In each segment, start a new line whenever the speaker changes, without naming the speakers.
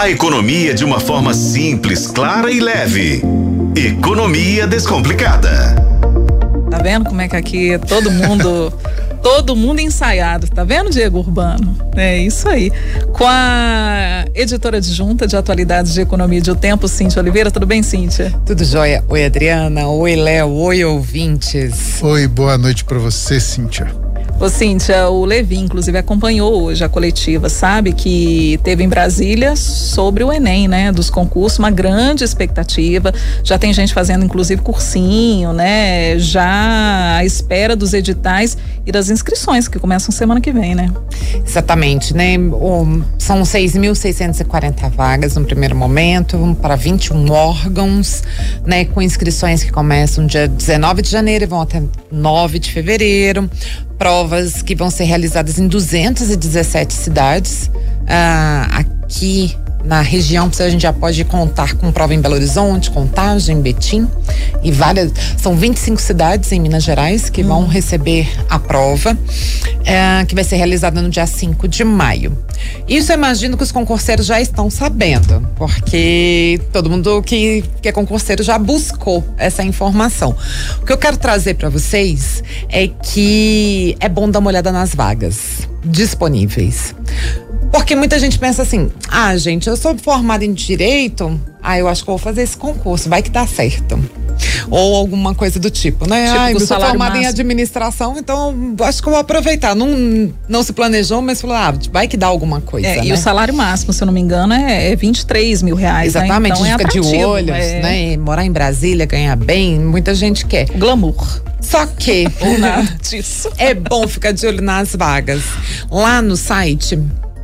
A economia de uma forma simples, clara e leve. Economia Descomplicada.
Tá vendo como é que aqui todo mundo. todo mundo ensaiado, tá vendo, Diego Urbano? É isso aí. Com a editora adjunta de atualidades de economia de O Tempo, Cíntia Oliveira. Tudo bem, Cíntia?
Tudo jóia. Oi, Adriana. Oi, Léo. Oi, ouvintes.
Oi, boa noite para você, Cíntia.
Ô, Cíntia, o Levi, inclusive, acompanhou hoje a coletiva, sabe? Que teve em Brasília sobre o Enem, né? Dos concursos, uma grande expectativa. Já tem gente fazendo, inclusive, cursinho, né? Já à espera dos editais e das inscrições, que começam semana que vem, né?
Exatamente, né? Um, são 6.640 vagas no primeiro momento, para 21 órgãos, né? Com inscrições que começam dia 19 de janeiro e vão até 9 de fevereiro provas que vão ser realizadas em 217 cidades. Ah, aqui na região, a gente já pode contar com prova em Belo Horizonte, Contagem, Betim e várias. São 25 cidades em Minas Gerais que hum. vão receber a prova, é, que vai ser realizada no dia 5 de maio. Isso eu imagino que os concurseiros já estão sabendo, porque todo mundo que, que é concurseiro já buscou essa informação. O que eu quero trazer para vocês é que é bom dar uma olhada nas vagas disponíveis. Porque muita gente pensa assim: ah, gente, eu sou formada em direito, ah, eu acho que vou fazer esse concurso, vai que dá certo. Ou alguma coisa do tipo, né?
Tipo
ah, eu
sou
formada em administração, então acho que eu vou aproveitar. Não, não se planejou, mas falou, ah, vai que dá alguma coisa. É,
né?
E
o salário máximo, se eu não me engano, é, é 23 mil reais.
Né? Exatamente,
né? então,
é fica de olhos, é... né? Morar em Brasília, ganhar bem, muita gente quer.
Glamour.
Só que.
Ou nada disso.
É bom ficar de olho nas vagas. Lá no site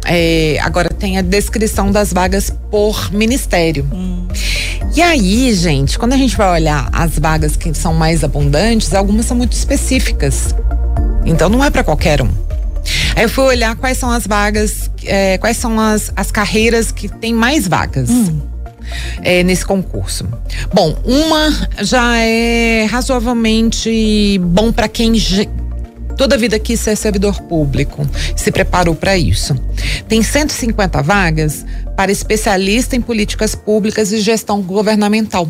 é, agora tem a descrição das vagas por ministério. Hum. E aí, gente, quando a gente vai olhar as vagas que são mais abundantes, algumas são muito específicas. Então não é para qualquer um. Aí eu fui olhar quais são as vagas, é, quais são as, as carreiras que tem mais vagas. Hum. É, nesse concurso. Bom, uma já é razoavelmente bom para quem Toda vida quis ser servidor público, se preparou para isso. Tem 150 vagas para especialista em políticas públicas e gestão governamental,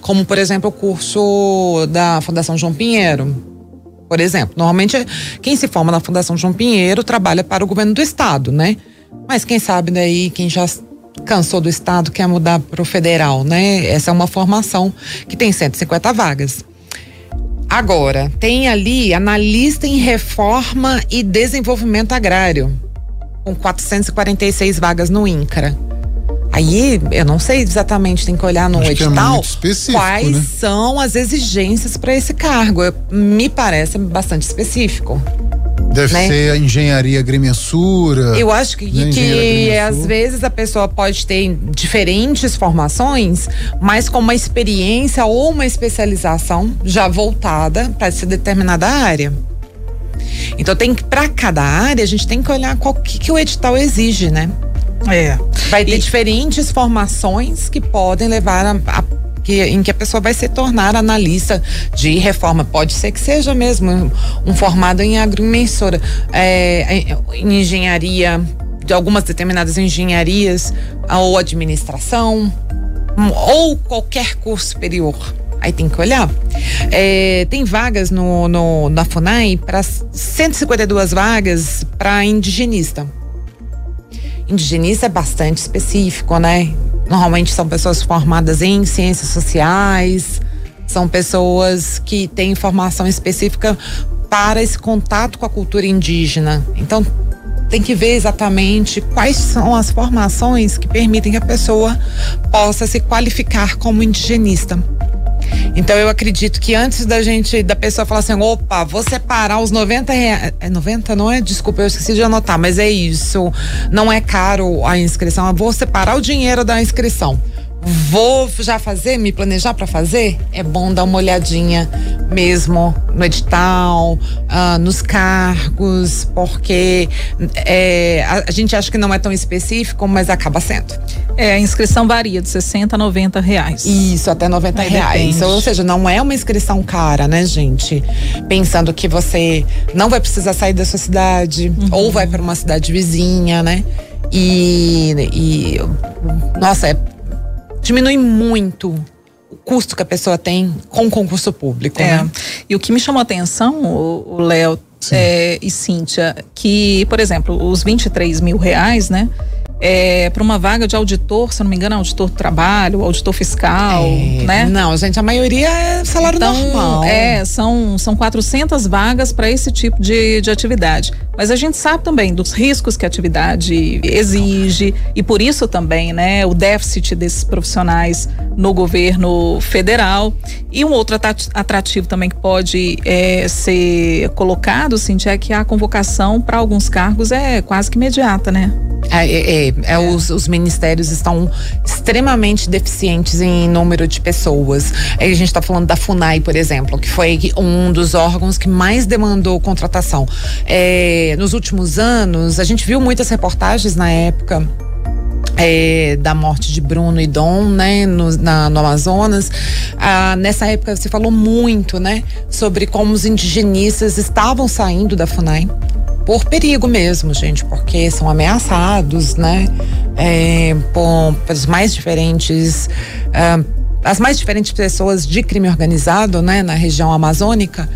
como, por exemplo, o curso da Fundação João Pinheiro. Por exemplo, normalmente quem se forma na Fundação João Pinheiro trabalha para o governo do estado, né? Mas quem sabe daí, quem já cansou do estado quer mudar para o federal, né? Essa é uma formação que tem 150 vagas. Agora, tem ali analista em reforma e desenvolvimento agrário, com 446 vagas no INCRA. Aí, eu não sei exatamente, tem que olhar no Acho edital
é
quais
né?
são as exigências para esse cargo. Eu, me parece bastante específico.
Deve né? ser a engenharia agrimensura.
Eu acho que, né? que às vezes a pessoa pode ter diferentes formações, mas com uma experiência ou uma especialização já voltada para essa determinada área. Então tem que para cada área a gente tem que olhar qual que, que o edital exige, né?
É.
Vai ter e... diferentes formações que podem levar a, a que, em que a pessoa vai se tornar analista de reforma. Pode ser que seja mesmo um formado em agrimensura, é, em engenharia, de algumas determinadas engenharias, ou administração, ou qualquer curso superior. Aí tem que olhar. É, tem vagas no, no na FUNAI para 152 vagas para indigenista. Indigenista é bastante específico, né? Normalmente são pessoas formadas em ciências sociais, são pessoas que têm formação específica para esse contato com a cultura indígena. Então, tem que ver exatamente quais são as formações que permitem que a pessoa possa se qualificar como indigenista. Então eu acredito que antes da gente, da pessoa falar assim, opa, vou separar os 90 reais. É 90, não é? Desculpa, eu esqueci de anotar, mas é isso. Não é caro a inscrição, eu vou separar o dinheiro da inscrição vou já fazer, me planejar para fazer, é bom dar uma olhadinha mesmo no edital, uh, nos cargos, porque é, a, a, gente acha que não é tão específico, mas acaba sendo.
É, a inscrição varia de 60 a 90 reais.
Isso, até 90 é, reais. Depende. Ou seja, não é uma inscrição cara, né, gente? Pensando que você não vai precisar sair da sua cidade, uhum. ou vai para uma cidade vizinha, né? E, e nossa, é, diminui muito o custo que a pessoa tem com o concurso público.
É.
Né?
E o que me chamou a atenção, o Léo é, e Cíntia, que, por exemplo, os 23 mil reais, né? é, para uma vaga de auditor, se eu não me engano, auditor do trabalho, auditor fiscal, é, né?
Não, gente, a maioria é salário
então,
normal.
É, são, são 400 vagas para esse tipo de, de atividade. Mas a gente sabe também dos riscos que a atividade exige e por isso também, né, o déficit desses profissionais no governo federal. E um outro atrativo também que pode é, ser colocado, Cintia, é que a convocação para alguns cargos é quase que imediata, né?
É, é, é, é, os, os, ministérios estão extremamente deficientes em número de pessoas. A gente está falando da FUNAI, por exemplo, que foi um dos órgãos que mais demandou contratação. É, nos últimos anos, a gente viu muitas reportagens na época. É, da morte de Bruno e Dom, né, no, na, no Amazonas. Ah, nessa época se falou muito, né, sobre como os indigenistas estavam saindo da FUNAI por perigo mesmo, gente, porque são ameaçados, né? É, por, pelos mais diferentes. Uh, as mais diferentes pessoas de crime organizado, né, na região amazônica.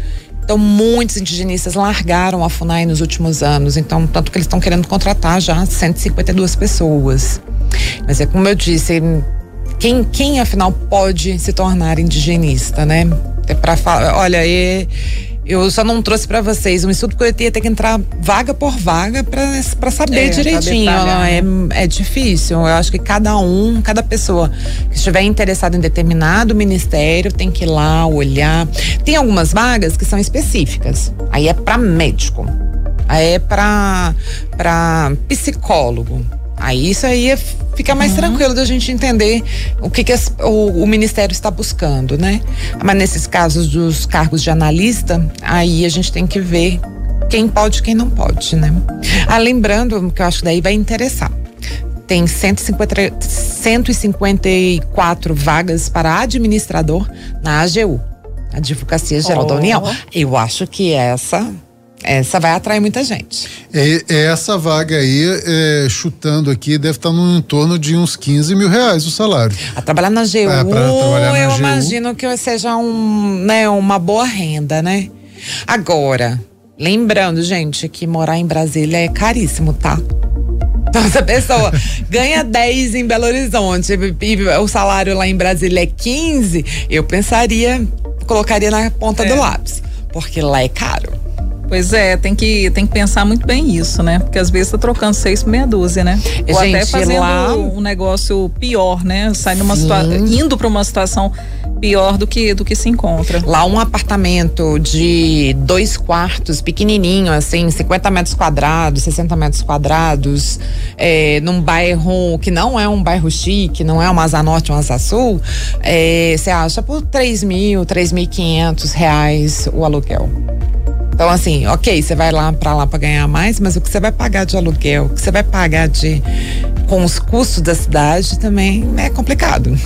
Então, muitos indigenistas largaram a FUNAI nos últimos anos. Então, tanto que eles estão querendo contratar já 152 pessoas. Mas é como eu disse, quem, quem afinal pode se tornar indigenista, né? É para falar, olha, é, eu só não trouxe para vocês um estudo porque eu ia ter que entrar vaga por vaga para saber é, direitinho. é, é difícil. Eu acho que cada um, cada pessoa que estiver interessada em determinado ministério tem que ir lá olhar. Tem algumas vagas que são específicas. Aí é para médico. Aí é para psicólogo. Aí isso aí é fica mais uhum. tranquilo da gente entender o que, que as, o, o, Ministério está buscando, né? Mas nesses casos dos cargos de analista, aí a gente tem que ver quem pode e quem não pode, né? Ah, lembrando que eu acho que daí vai interessar. Tem 150, 154 vagas para administrador na AGU, Advocacia Geral oh. da União. Eu acho que essa essa vai atrair muita gente.
É, é essa vaga aí, é, chutando aqui, deve estar no entorno de uns 15 mil reais o salário.
A trabalhar na GU, é, trabalhar na eu GU. imagino que seja um, né, uma boa renda, né? Agora, lembrando, gente, que morar em Brasília é caríssimo, tá? Então, se a pessoa ganha 10 em Belo Horizonte e o salário lá em Brasília é 15, eu pensaria, colocaria na ponta é. do lápis. Porque lá é caro.
Pois é, tem que, tem que pensar muito bem isso, né? Porque às vezes tá trocando seis por meia dúzia, né? Ou Gente, até fazendo lá... um negócio pior, né? Sai numa situação, indo para uma situação pior do que do que se encontra.
Lá um apartamento de dois quartos, pequenininho, assim, 50 metros quadrados, 60 metros quadrados, é, num bairro que não é um bairro chique, não é um Asa Norte, um Asa Sul, é, você acha por 3 mil, 3.500 reais o aluguel. Então, assim, ok, você vai lá para lá para ganhar mais, mas o que você vai pagar de aluguel, o que você vai pagar de com os custos da cidade também é complicado.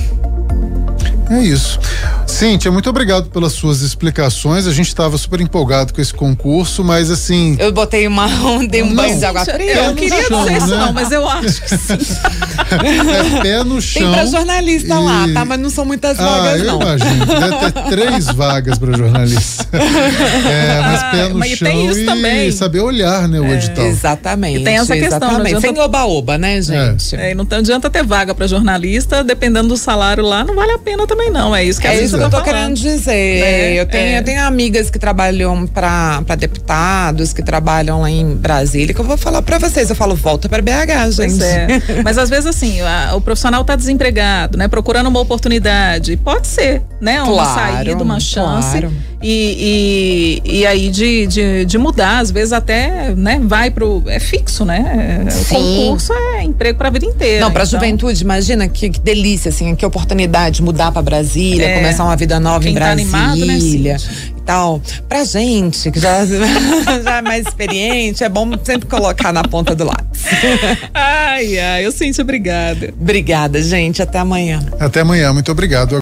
É isso. Cíntia, muito obrigado pelas suas explicações. A gente estava super empolgado com esse concurso, mas assim.
Eu botei uma dei um banho de água fria.
Eu não queria chão, dizer né? isso, não, mas eu acho que sim.
é pé no chão.
Tem pra jornalista e... lá, tá? Mas não são muitas ah, vagas,
eu
não.
Imagino. Deve ter três vagas para jornalista. É, mas pé no mas chão. Tem isso e também. saber olhar, né, o é, edital.
Exatamente.
E tem essa questão.
Exatamente. Sem oba-oba, né, gente?
É. é. não adianta ter vaga para jornalista, dependendo do salário lá, não vale a pena também também não. É isso que
É isso que eu tô querendo dizer. É, eu, tenho, é. eu tenho amigas que trabalham para deputados, que trabalham lá em Brasília, que eu vou falar para vocês. Eu falo, volta para BH, gente.
É. Mas às vezes, assim, a, o profissional tá desempregado, né? Procurando uma oportunidade. Pode ser, né? Uma claro, saída, uma chance. Claro. E, e, e, aí de, de, de, mudar, às vezes até, né, vai pro. É fixo, né? Sim. O concurso é emprego para a vida inteira.
Não, para então. juventude, imagina que, que, delícia, assim, que oportunidade mudar para Brasília, é, começar uma vida nova em Brasília. Tá animado, né, e tal. Pra gente, que já, já é mais experiente, é bom sempre colocar na ponta do lápis.
ai, ai, eu sinto obrigada.
Obrigada, gente. Até amanhã.
Até amanhã, muito obrigado.